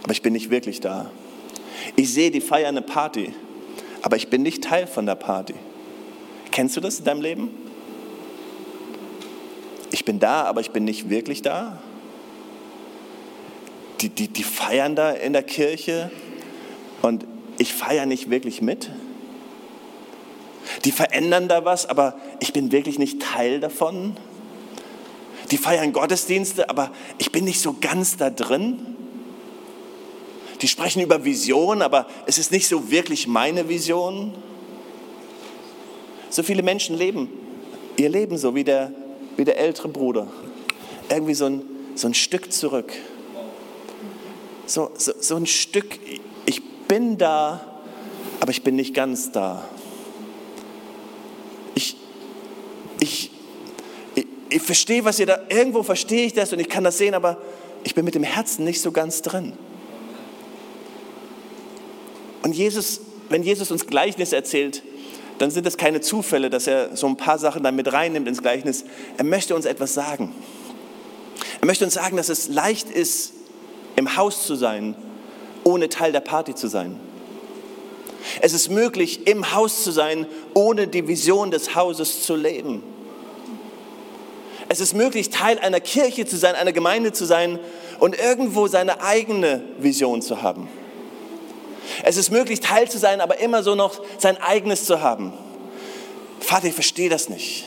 aber ich bin nicht wirklich da. Ich sehe, die feiern eine Party, aber ich bin nicht Teil von der Party. Kennst du das in deinem Leben? Ich bin da, aber ich bin nicht wirklich da die, die, die feiern da in der Kirche und ich feiere nicht wirklich mit. Die verändern da was, aber ich bin wirklich nicht Teil davon. Die feiern Gottesdienste, aber ich bin nicht so ganz da drin. Die sprechen über Vision, aber es ist nicht so wirklich meine Vision. So viele Menschen leben ihr Leben so wie der, wie der ältere Bruder. Irgendwie so ein, so ein Stück zurück so, so, so ein Stück, ich bin da, aber ich bin nicht ganz da. Ich, ich, ich, ich verstehe, was ihr da, irgendwo verstehe ich das und ich kann das sehen, aber ich bin mit dem Herzen nicht so ganz drin. Und Jesus, wenn Jesus uns Gleichnis erzählt, dann sind es keine Zufälle, dass er so ein paar Sachen dann mit reinnimmt ins Gleichnis. Er möchte uns etwas sagen. Er möchte uns sagen, dass es leicht ist, im Haus zu sein, ohne Teil der Party zu sein. Es ist möglich, im Haus zu sein, ohne die Vision des Hauses zu leben. Es ist möglich, Teil einer Kirche zu sein, einer Gemeinde zu sein und irgendwo seine eigene Vision zu haben. Es ist möglich, Teil zu sein, aber immer so noch sein eigenes zu haben. Vater, ich verstehe das nicht.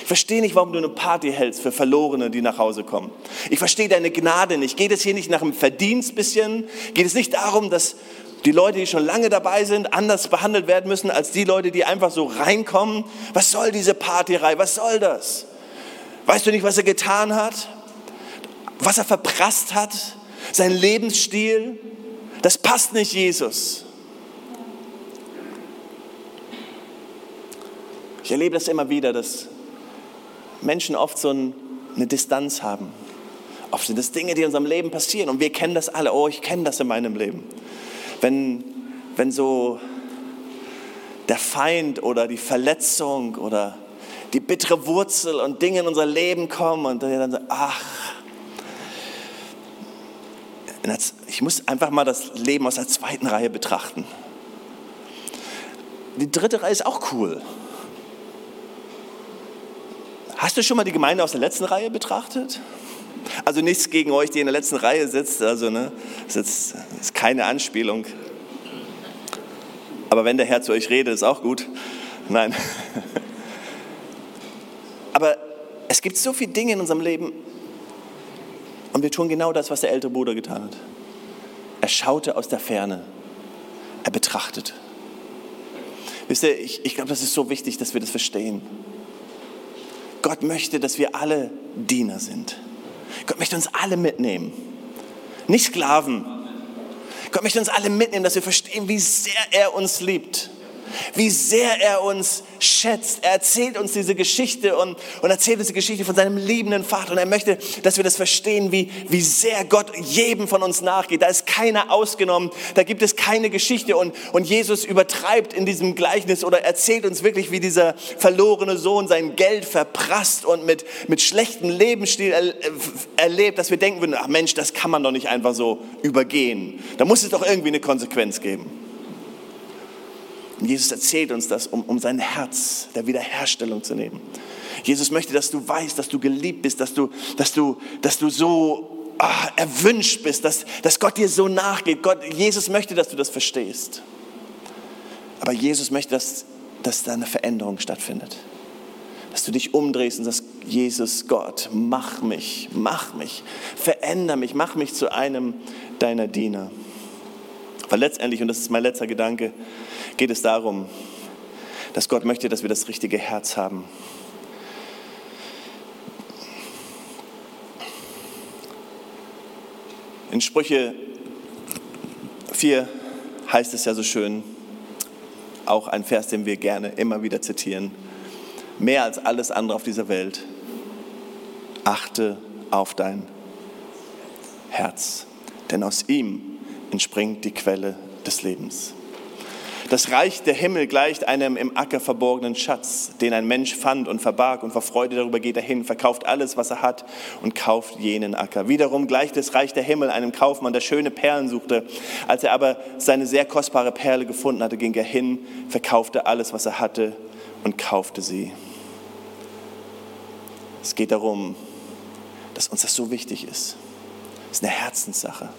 Ich verstehe nicht, warum du eine Party hältst für Verlorene, die nach Hause kommen. Ich verstehe deine Gnade nicht. Geht es hier nicht nach einem Verdienst bisschen? Geht es nicht darum, dass die Leute, die schon lange dabei sind, anders behandelt werden müssen als die Leute, die einfach so reinkommen? Was soll diese Partyrei? Was soll das? Weißt du nicht, was er getan hat? Was er verprasst hat? Sein Lebensstil? Das passt nicht Jesus. Ich erlebe das immer wieder, dass Menschen oft so eine Distanz haben. Oft sind es Dinge, die in unserem Leben passieren und wir kennen das alle. Oh, ich kenne das in meinem Leben. Wenn, wenn so der Feind oder die Verletzung oder die bittere Wurzel und Dinge in unser Leben kommen und dann sagen, ach, ich muss einfach mal das Leben aus der zweiten Reihe betrachten. Die dritte Reihe ist auch cool. Hast du schon mal die Gemeinde aus der letzten Reihe betrachtet? Also nichts gegen euch, die in der letzten Reihe sitzt, also ne, das ist, ist keine Anspielung. Aber wenn der Herr zu euch redet, ist auch gut. Nein. Aber es gibt so viele Dinge in unserem Leben und wir tun genau das, was der ältere Bruder getan hat. Er schaute aus der Ferne. Er betrachtet. Wisst ihr, ich, ich glaube, das ist so wichtig, dass wir das verstehen. Gott möchte, dass wir alle Diener sind. Gott möchte uns alle mitnehmen. Nicht Sklaven. Gott möchte uns alle mitnehmen, dass wir verstehen, wie sehr er uns liebt. Wie sehr er uns schätzt. Er erzählt uns diese Geschichte und, und erzählt uns die Geschichte von seinem liebenden Vater. Und er möchte, dass wir das verstehen, wie, wie sehr Gott jedem von uns nachgeht. Da ist keiner ausgenommen, da gibt es keine Geschichte. Und, und Jesus übertreibt in diesem Gleichnis oder erzählt uns wirklich, wie dieser verlorene Sohn sein Geld verprasst und mit, mit schlechtem Lebensstil er, erlebt, dass wir denken würden, ach Mensch, das kann man doch nicht einfach so übergehen. Da muss es doch irgendwie eine Konsequenz geben. Und Jesus erzählt uns das, um, um sein Herz der Wiederherstellung zu nehmen. Jesus möchte, dass du weißt, dass du geliebt bist, dass du, dass du, dass du so ah, erwünscht bist, dass, dass Gott dir so nachgeht. Gott, Jesus möchte, dass du das verstehst. Aber Jesus möchte, dass, dass da eine Veränderung stattfindet. Dass du dich umdrehst und sagst, Jesus Gott, mach mich, mach mich, veränder mich, mach mich zu einem deiner Diener. Weil letztendlich, und das ist mein letzter Gedanke, geht es darum, dass Gott möchte, dass wir das richtige Herz haben. In Sprüche 4 heißt es ja so schön, auch ein Vers, den wir gerne immer wieder zitieren, mehr als alles andere auf dieser Welt, achte auf dein Herz, denn aus ihm entspringt die Quelle des Lebens. Das Reich der Himmel gleicht einem im Acker verborgenen Schatz, den ein Mensch fand und verbarg und vor Freude darüber geht er hin, verkauft alles, was er hat und kauft jenen Acker. Wiederum gleicht das Reich der Himmel einem Kaufmann, der schöne Perlen suchte. Als er aber seine sehr kostbare Perle gefunden hatte, ging er hin, verkaufte alles, was er hatte und kaufte sie. Es geht darum, dass uns das so wichtig ist. Es ist eine Herzenssache,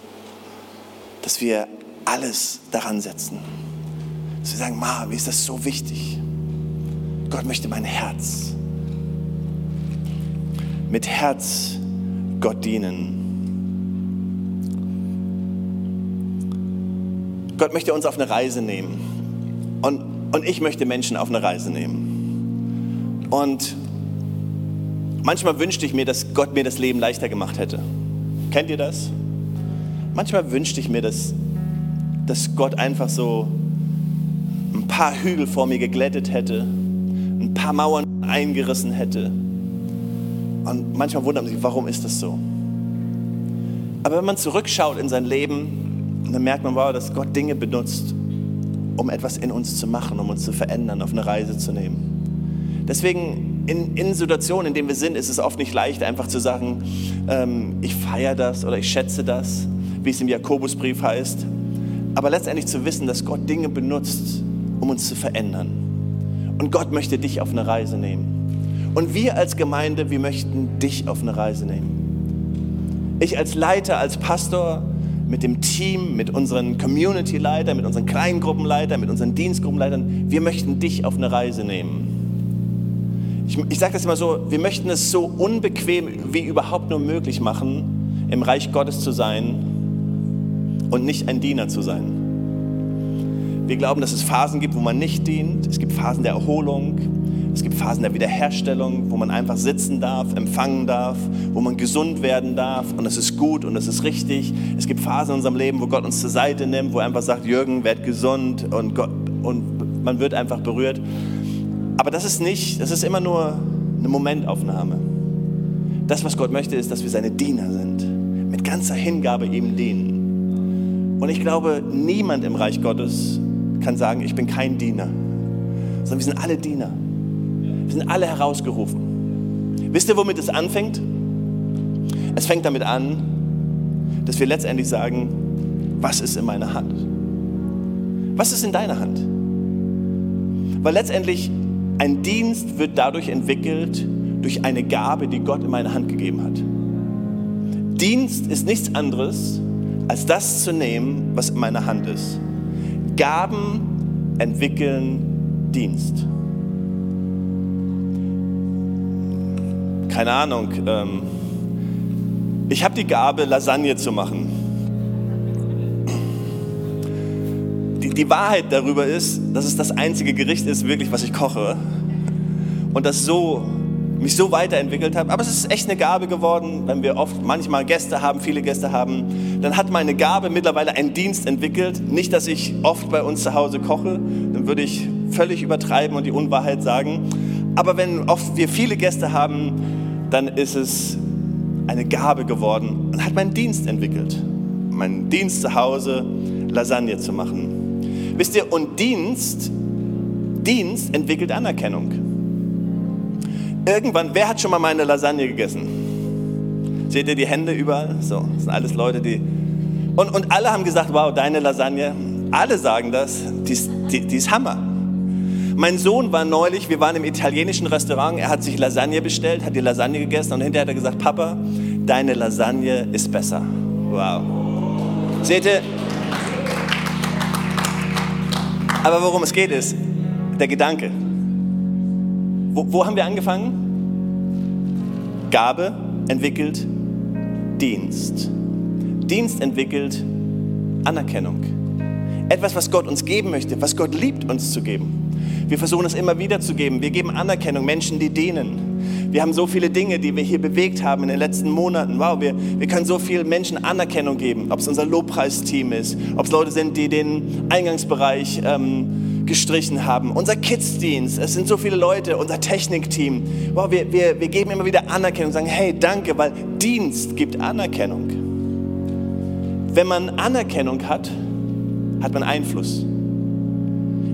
dass wir alles daran setzen. Dass wir sagen, Ma, wie ist das so wichtig? Gott möchte mein Herz. Mit Herz Gott dienen. Gott möchte uns auf eine Reise nehmen. Und, und ich möchte Menschen auf eine Reise nehmen. Und manchmal wünschte ich mir, dass Gott mir das Leben leichter gemacht hätte. Kennt ihr das? Manchmal wünschte ich mir, dass, dass Gott einfach so ein paar Hügel vor mir geglättet hätte, ein paar Mauern eingerissen hätte. Und manchmal wundert man sich, warum ist das so? Aber wenn man zurückschaut in sein Leben, dann merkt man, wow, dass Gott Dinge benutzt, um etwas in uns zu machen, um uns zu verändern, auf eine Reise zu nehmen. Deswegen in, in Situationen, in denen wir sind, ist es oft nicht leicht, einfach zu sagen, ähm, ich feiere das oder ich schätze das, wie es im Jakobusbrief heißt. Aber letztendlich zu wissen, dass Gott Dinge benutzt, um uns zu verändern. Und Gott möchte dich auf eine Reise nehmen. Und wir als Gemeinde, wir möchten dich auf eine Reise nehmen. Ich als Leiter, als Pastor, mit dem Team, mit unseren Community-Leitern, mit unseren Kleingruppenleitern, mit unseren Dienstgruppenleitern, wir möchten dich auf eine Reise nehmen. Ich, ich sage das immer so, wir möchten es so unbequem wie überhaupt nur möglich machen, im Reich Gottes zu sein und nicht ein Diener zu sein. Wir glauben, dass es Phasen gibt, wo man nicht dient. Es gibt Phasen der Erholung. Es gibt Phasen der Wiederherstellung, wo man einfach sitzen darf, empfangen darf, wo man gesund werden darf und es ist gut und es ist richtig. Es gibt Phasen in unserem Leben, wo Gott uns zur Seite nimmt, wo er einfach sagt, Jürgen, werd gesund und, Gott, und man wird einfach berührt. Aber das ist nicht, das ist immer nur eine Momentaufnahme. Das, was Gott möchte, ist, dass wir seine Diener sind, mit ganzer Hingabe ihm dienen. Und ich glaube, niemand im Reich Gottes kann sagen, ich bin kein Diener, sondern wir sind alle Diener. Wir sind alle herausgerufen. Wisst ihr, womit es anfängt? Es fängt damit an, dass wir letztendlich sagen, was ist in meiner Hand? Was ist in deiner Hand? Weil letztendlich ein Dienst wird dadurch entwickelt, durch eine Gabe, die Gott in meine Hand gegeben hat. Dienst ist nichts anderes, als das zu nehmen, was in meiner Hand ist. Gaben entwickeln Dienst. Keine Ahnung. Ähm, ich habe die Gabe, Lasagne zu machen. Die, die Wahrheit darüber ist, dass es das einzige Gericht ist, wirklich, was ich koche. Und das so mich so weiterentwickelt habe. Aber es ist echt eine Gabe geworden, wenn wir oft manchmal Gäste haben, viele Gäste haben. Dann hat meine Gabe mittlerweile einen Dienst entwickelt. Nicht, dass ich oft bei uns zu Hause koche, dann würde ich völlig übertreiben und die Unwahrheit sagen. Aber wenn oft wir viele Gäste haben, dann ist es eine Gabe geworden und hat meinen Dienst entwickelt. Meinen Dienst zu Hause, Lasagne zu machen. Wisst ihr, und Dienst, Dienst entwickelt Anerkennung. Irgendwann, wer hat schon mal meine Lasagne gegessen? Seht ihr die Hände überall? So, das sind alles Leute, die. Und, und alle haben gesagt: Wow, deine Lasagne. Alle sagen das, die ist, die, die ist Hammer. Mein Sohn war neulich, wir waren im italienischen Restaurant, er hat sich Lasagne bestellt, hat die Lasagne gegessen und hinterher hat er gesagt: Papa, deine Lasagne ist besser. Wow. Seht ihr? Aber worum es geht, ist der Gedanke. Wo, wo haben wir angefangen? Gabe entwickelt Dienst. Dienst entwickelt Anerkennung. Etwas, was Gott uns geben möchte, was Gott liebt uns zu geben. Wir versuchen es immer wieder zu geben. Wir geben Anerkennung, Menschen, die dienen. Wir haben so viele Dinge, die wir hier bewegt haben in den letzten Monaten. Wow, wir, wir können so vielen Menschen Anerkennung geben. Ob es unser Lobpreisteam ist, ob es Leute sind, die den Eingangsbereich ähm, gestrichen haben. Unser Kids-Dienst, es sind so viele Leute, unser Technikteam. Wow, wir, wir, wir geben immer wieder Anerkennung und sagen, hey, danke, weil Dienst gibt Anerkennung. Wenn man Anerkennung hat, hat man Einfluss.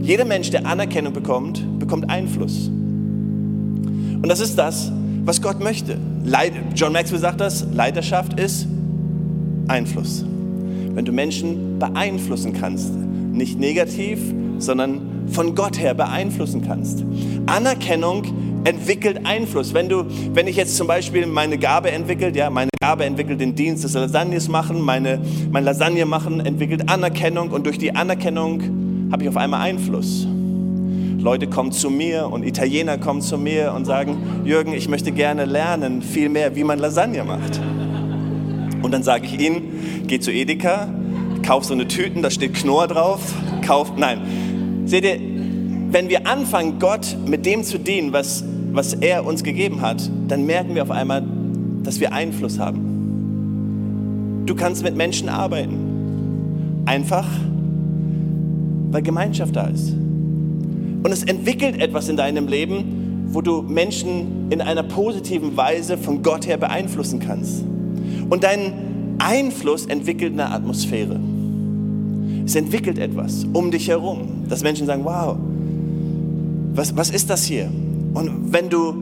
Jeder Mensch, der Anerkennung bekommt, bekommt Einfluss. Und das ist das, was Gott möchte. John Maxwell sagt das, Leiterschaft ist Einfluss. Wenn du Menschen beeinflussen kannst, nicht negativ, sondern von Gott her beeinflussen kannst. Anerkennung entwickelt Einfluss. Wenn, du, wenn ich jetzt zum Beispiel meine Gabe entwickelt, ja, meine Gabe entwickelt den Dienst des Lasagnes machen, meine, mein Lasagne machen entwickelt Anerkennung und durch die Anerkennung habe ich auf einmal Einfluss. Leute kommen zu mir und Italiener kommen zu mir und sagen, Jürgen, ich möchte gerne lernen, viel mehr, wie man Lasagne macht. Und dann sage ich ihnen, geh zu Edeka, kauf so eine Tüten, da steht Knorr drauf, kauf, nein. Seht ihr, wenn wir anfangen, Gott mit dem zu dienen, was, was er uns gegeben hat, dann merken wir auf einmal, dass wir Einfluss haben. Du kannst mit Menschen arbeiten. Einfach weil Gemeinschaft da ist. Und es entwickelt etwas in deinem Leben, wo du Menschen in einer positiven Weise von Gott her beeinflussen kannst. Und dein Einfluss entwickelt eine Atmosphäre. Es entwickelt etwas um dich herum, dass Menschen sagen, wow, was, was ist das hier? Und wenn du,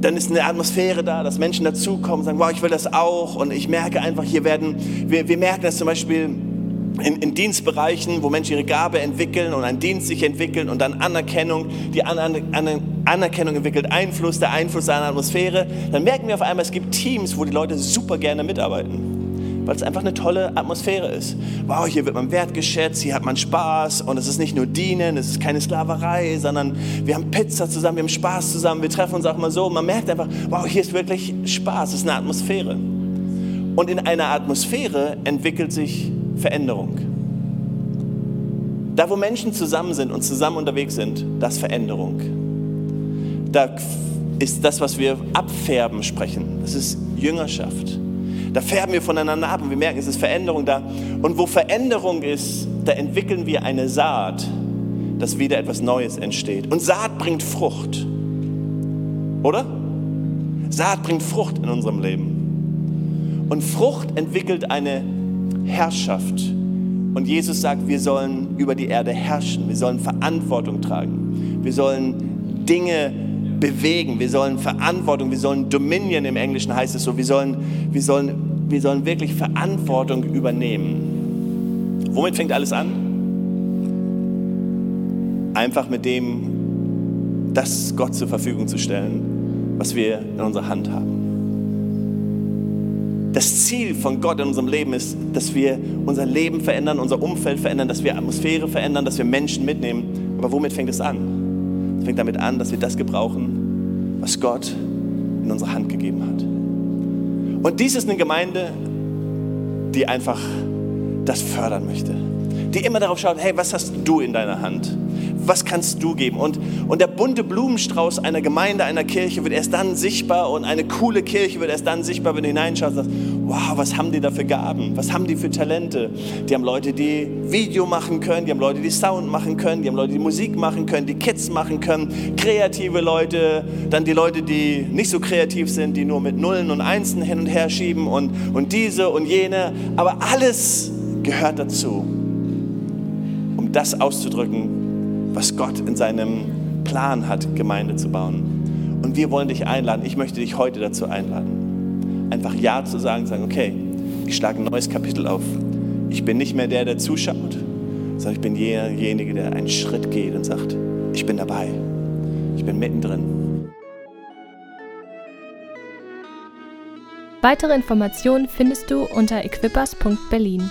dann ist eine Atmosphäre da, dass Menschen dazukommen und sagen, wow, ich will das auch. Und ich merke einfach, hier werden, wir, wir merken das zum Beispiel in, in, Dienstbereichen, wo Menschen ihre Gabe entwickeln und ein Dienst sich entwickeln und dann Anerkennung, die Aner Aner Anerkennung entwickelt Einfluss, der Einfluss einer Atmosphäre, dann merken wir auf einmal, es gibt Teams, wo die Leute super gerne mitarbeiten, weil es einfach eine tolle Atmosphäre ist. Wow, hier wird man wertgeschätzt, hier hat man Spaß und es ist nicht nur Dienen, es ist keine Sklaverei, sondern wir haben Pizza zusammen, wir haben Spaß zusammen, wir treffen uns auch mal so. Man merkt einfach, wow, hier ist wirklich Spaß, es ist eine Atmosphäre. Und in einer Atmosphäre entwickelt sich Veränderung. Da, wo Menschen zusammen sind und zusammen unterwegs sind, das ist Veränderung. Da ist das, was wir abfärben sprechen. Das ist Jüngerschaft. Da färben wir voneinander ab und wir merken, es ist Veränderung da. Und wo Veränderung ist, da entwickeln wir eine Saat, dass wieder etwas Neues entsteht. Und Saat bringt Frucht. Oder? Saat bringt Frucht in unserem Leben. Und Frucht entwickelt eine Herrschaft. Und Jesus sagt, wir sollen über die Erde herrschen, wir sollen Verantwortung tragen, wir sollen Dinge bewegen, wir sollen Verantwortung, wir sollen Dominion im Englischen heißt es so, wir sollen, wir sollen, wir sollen wirklich Verantwortung übernehmen. Womit fängt alles an? Einfach mit dem, das Gott zur Verfügung zu stellen, was wir in unserer Hand haben. Das Ziel von Gott in unserem Leben ist, dass wir unser Leben verändern, unser Umfeld verändern, dass wir Atmosphäre verändern, dass wir Menschen mitnehmen. Aber womit fängt es an? Es fängt damit an, dass wir das gebrauchen, was Gott in unsere Hand gegeben hat. Und dies ist eine Gemeinde, die einfach das fördern möchte. Die immer darauf schaut, hey, was hast du in deiner Hand? Was kannst du geben? Und, und der bunte Blumenstrauß einer Gemeinde, einer Kirche wird erst dann sichtbar und eine coole Kirche wird erst dann sichtbar, wenn du hineinschaust und sagst, wow, was haben die da für Gaben? Was haben die für Talente? Die haben Leute, die Video machen können, die haben Leute, die Sound machen können, die haben Leute, die Musik machen können, die Kids machen können, kreative Leute, dann die Leute, die nicht so kreativ sind, die nur mit Nullen und Einsen hin und her schieben und, und diese und jene. Aber alles gehört dazu, um das auszudrücken, was Gott in seinem Plan hat, Gemeinde zu bauen. Und wir wollen dich einladen, ich möchte dich heute dazu einladen, einfach Ja zu sagen, sagen, okay, ich schlage ein neues Kapitel auf. Ich bin nicht mehr der, der zuschaut, sondern ich bin derjenige, der einen Schritt geht und sagt, ich bin dabei, ich bin mittendrin. Weitere Informationen findest du unter equippers.berlin.